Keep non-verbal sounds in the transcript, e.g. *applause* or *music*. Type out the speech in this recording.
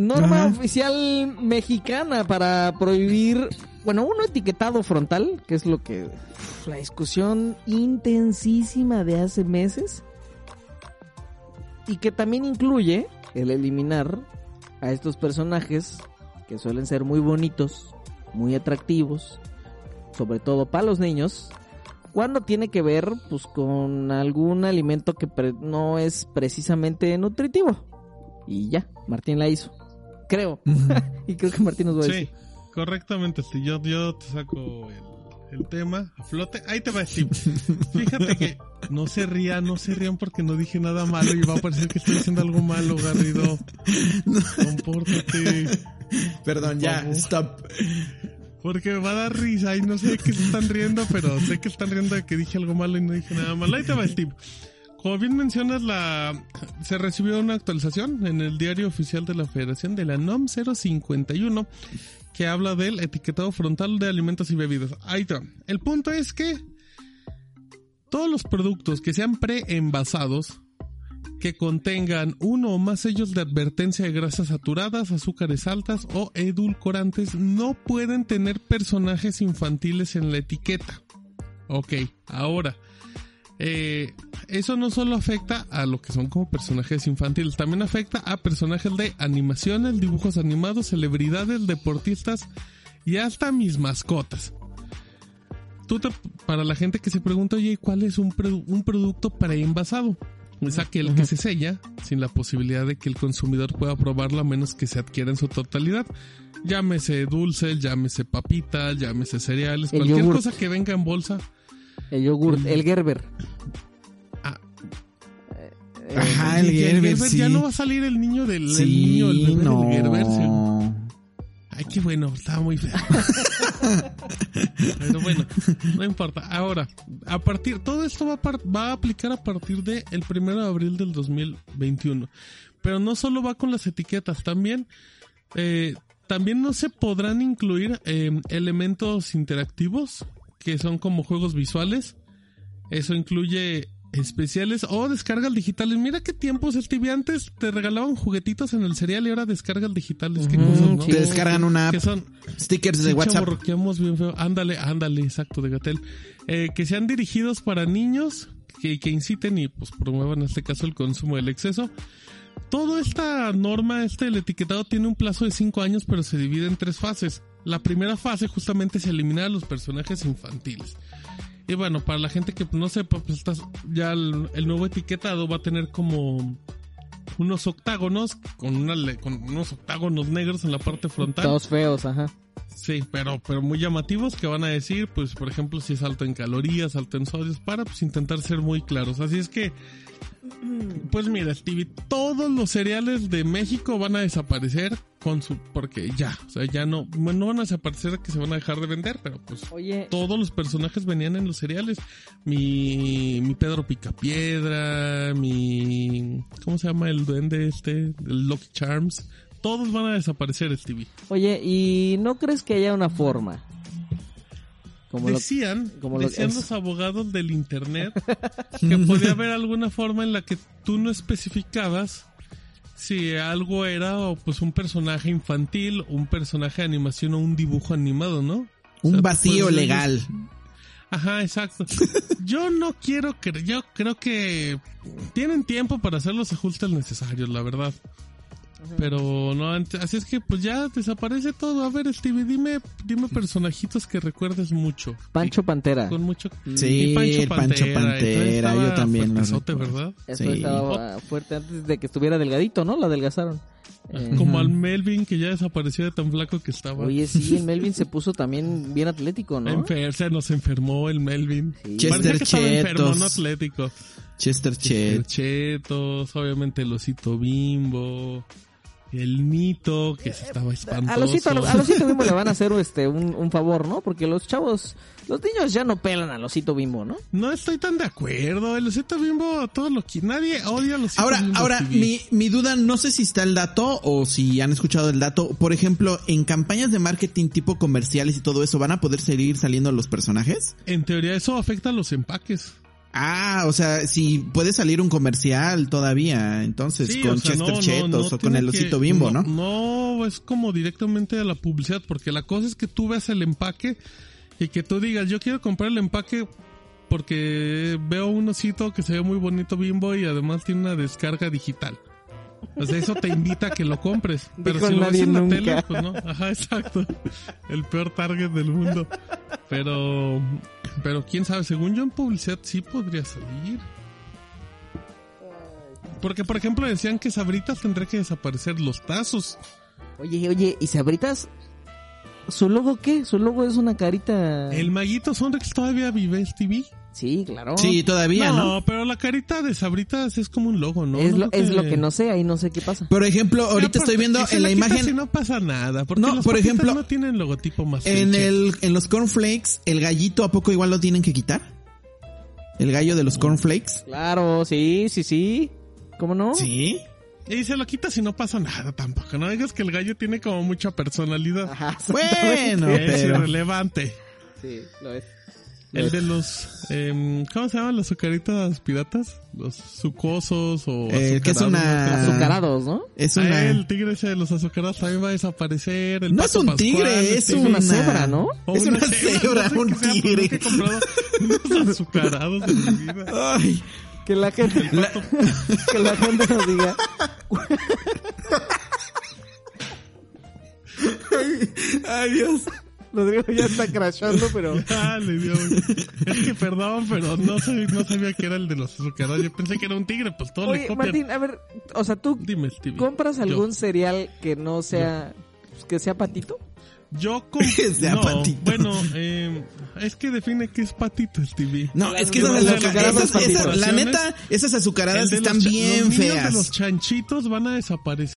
norma oficial mexicana para prohibir, bueno, uno etiquetado frontal, que es lo que la discusión intensísima de hace meses y que también incluye el eliminar a estos personajes que suelen ser muy bonitos, muy atractivos, sobre todo para los niños, cuando tiene que ver pues con algún alimento que no es precisamente nutritivo. Y ya, Martín la hizo. Creo. *laughs* y creo que Martín nos va a decir. Sí, correctamente. Si yo, yo te saco el, tema a flote. Ahí te va a *laughs* decir. Fíjate que no se rían, no se rían porque no dije nada malo y va a parecer que estoy diciendo algo malo, Garrido. *laughs* Compórtate. Perdón, ya, stop. Porque me va a dar risa y no sé de qué se están riendo, pero sé que están riendo de que dije algo malo y no dije nada malo. Ahí te va, Steve. Como bien mencionas, la se recibió una actualización en el diario oficial de la Federación de la NOM 051 que habla del etiquetado frontal de alimentos y bebidas. Ahí está. El punto es que todos los productos que sean pre-envasados que contengan uno o más sellos de advertencia de grasas saturadas, azúcares altas o edulcorantes no pueden tener personajes infantiles en la etiqueta. Ok, ahora, eh, eso no solo afecta a lo que son como personajes infantiles, también afecta a personajes de animaciones, dibujos animados, celebridades, deportistas y hasta mis mascotas. Tú para la gente que se pregunta, oye, ¿cuál es un, un producto para envasado? es aquel que se sella sin la posibilidad de que el consumidor pueda probarlo a menos que se adquiera en su totalidad. Llámese dulces, llámese papitas, llámese cereales, cualquier cosa que venga en bolsa. El yogurt, el, Gerber. Ah. Ajá, el, Gerber, Ya no va a salir el niño del niño, el bebé del Gerber. Ay, qué bueno, estaba muy feo. Pero bueno, no importa. Ahora, a partir, todo esto va a, va a aplicar a partir del el 1 de abril del 2021. Pero no solo va con las etiquetas, también, eh, también no se podrán incluir eh, elementos interactivos, que son como juegos visuales. Eso incluye especiales o descargas digitales. Mira qué tiempos, el TV antes te regalaban juguetitos en el cereal y ahora descargas digitales. Qué cosas, ¿no? Te descargan una app. Que son stickers de WhatsApp. bien feo. Ándale, ándale, exacto, de Gatel. Eh, que sean dirigidos para niños, que, que inciten y pues promuevan en este caso el consumo del exceso. Toda esta norma, este el etiquetado tiene un plazo de 5 años, pero se divide en tres fases. La primera fase justamente es eliminar a los personajes infantiles. Y bueno, para la gente que no sepa, pues ya el, nuevo etiquetado va a tener como unos octágonos con, una, con unos octágonos negros en la parte frontal. Todos feos, ajá. Sí, pero, pero muy llamativos que van a decir, pues por ejemplo, si es alto en calorías, alto en sodios, para pues intentar ser muy claros. Así es que pues mira, Stevie, todos los cereales de México van a desaparecer con su, porque ya, o sea, ya no, no van a desaparecer que se van a dejar de vender, pero pues todos los personajes venían en los cereales. Mi, mi Pedro Picapiedra, mi, ¿cómo se llama el duende este? El Lucky Charms. Todos van a desaparecer, Stevie. Oye, ¿y no crees que haya una forma decían, decían los abogados del internet que podía *laughs* haber alguna forma en la que tú no especificabas si algo era pues un personaje infantil, un personaje de animación o un dibujo animado, ¿no? Un vacío legal. Ajá, exacto. *laughs* Yo no quiero que, yo creo que tienen tiempo para hacer los ajustes necesarios, la verdad. Pero no, así es que pues ya desaparece todo. A ver, Stevie, dime, dime personajitos que recuerdes mucho. Pancho Pantera. Con mucho. Sí, Pancho Pantera. yo también. ¿verdad? Eso estaba fuerte antes de que estuviera delgadito, ¿no? Lo adelgazaron. Como al Melvin que ya desapareció de tan flaco que estaba. Oye, sí, el Melvin se puso también bien atlético, ¿no? se nos enfermó el Melvin. Chester que enfermo, no atlético. Chester, Chester Chetos, obviamente el osito bimbo. El mito que se estaba espantoso. A Losito, a Losito Bimbo le van a hacer este un, un, favor, ¿no? Porque los chavos, los niños ya no pelan a Losito Bimbo, ¿no? No estoy tan de acuerdo. El Osito Bimbo, todo lo que nadie odia a Losito ahora, Bimbo. Ahora, mi, mi duda, no sé si está el dato o si han escuchado el dato. Por ejemplo, en campañas de marketing tipo comerciales y todo eso, ¿van a poder seguir saliendo los personajes? En teoría eso afecta a los empaques. Ah, o sea, si puede salir un comercial todavía, entonces, Sí, con o sea, Chester no, Chetos no o con el que- osito bimbo, ¿no? No, es como directamente a la publicidad, porque la cosa es que tú veas el empaque y que tú digas, yo quiero comprar el empaque porque veo un osito que se ve muy bonito bimbo y además tiene una descarga digital. O sea, eso te invita a que lo compres. Pero Dijo si lo ves en la nunca. tele, pues no. Ajá, exacto. El peor target del mundo. Pero, pero quién sabe, según yo en publicidad sí podría salir. Porque, por ejemplo, decían que Sabritas tendría que desaparecer los tazos. Oye, oye, ¿y Sabritas? ¿Su logo qué? ¿Su logo es una carita? El maguito Sonrix todavía vive, Stevie. Sí, claro. Sí, todavía, ¿no? No, pero la carita de Sabritas es como un logo, ¿no? es, No lo, es lo que no sé, ahí no sé qué pasa. Por ejemplo, ahorita estoy por- viendo en la imagen, Y no pasa nada, porque No, los por ejemplo, no tienen logotipo más en el, en los cornflakes, el gallito, ¿a poco igual lo tienen que quitar? El gallo de los cornflakes. Claro, sí, sí, sí. ¿Cómo no? Sí. Y se lo quitas y no pasa nada tampoco. No digas que el gallo tiene como mucha personalidad. Ajá, Bueno, exactamente. es pero- irrelevante. Sí, lo es. El de los, em, ¿cómo se llaman las azucaritas piratas? Los sucosos o Eh, que es azucarados, una- ¿no? Azucarados, ¿no? Es Ah, una... el tigre ese de los azucarados también va a desaparecer. El No es un Pascual, tigre, es tigre- una... una cebra, ¿no? o Es una cebra, no sé un sea, pero tigre. nunca he comprado unos azucarados en mi vida. Ay, Que la gente, *laughs* que la gente nos diga. ay Dios. Rodrigo ya está crashando, pero. *laughs* Dale, Dios. Es que perdón, pero no, sabía, no sabía que era el de los azucarados. Yo pensé que era un tigre, pues todo le Oye, copian. Martín, a ver, o sea, ¿tú Dime, compras Yo- algún cereal que no sea. pues, que sea patito? Yo, *laughs* sea no, patito. bueno, eh, es que define qué es patito, Stevie. No, es que esas, azucaradas esas- esas- la neta, esas azucaradas están bien los feas. los chanchitos van a desaparecer.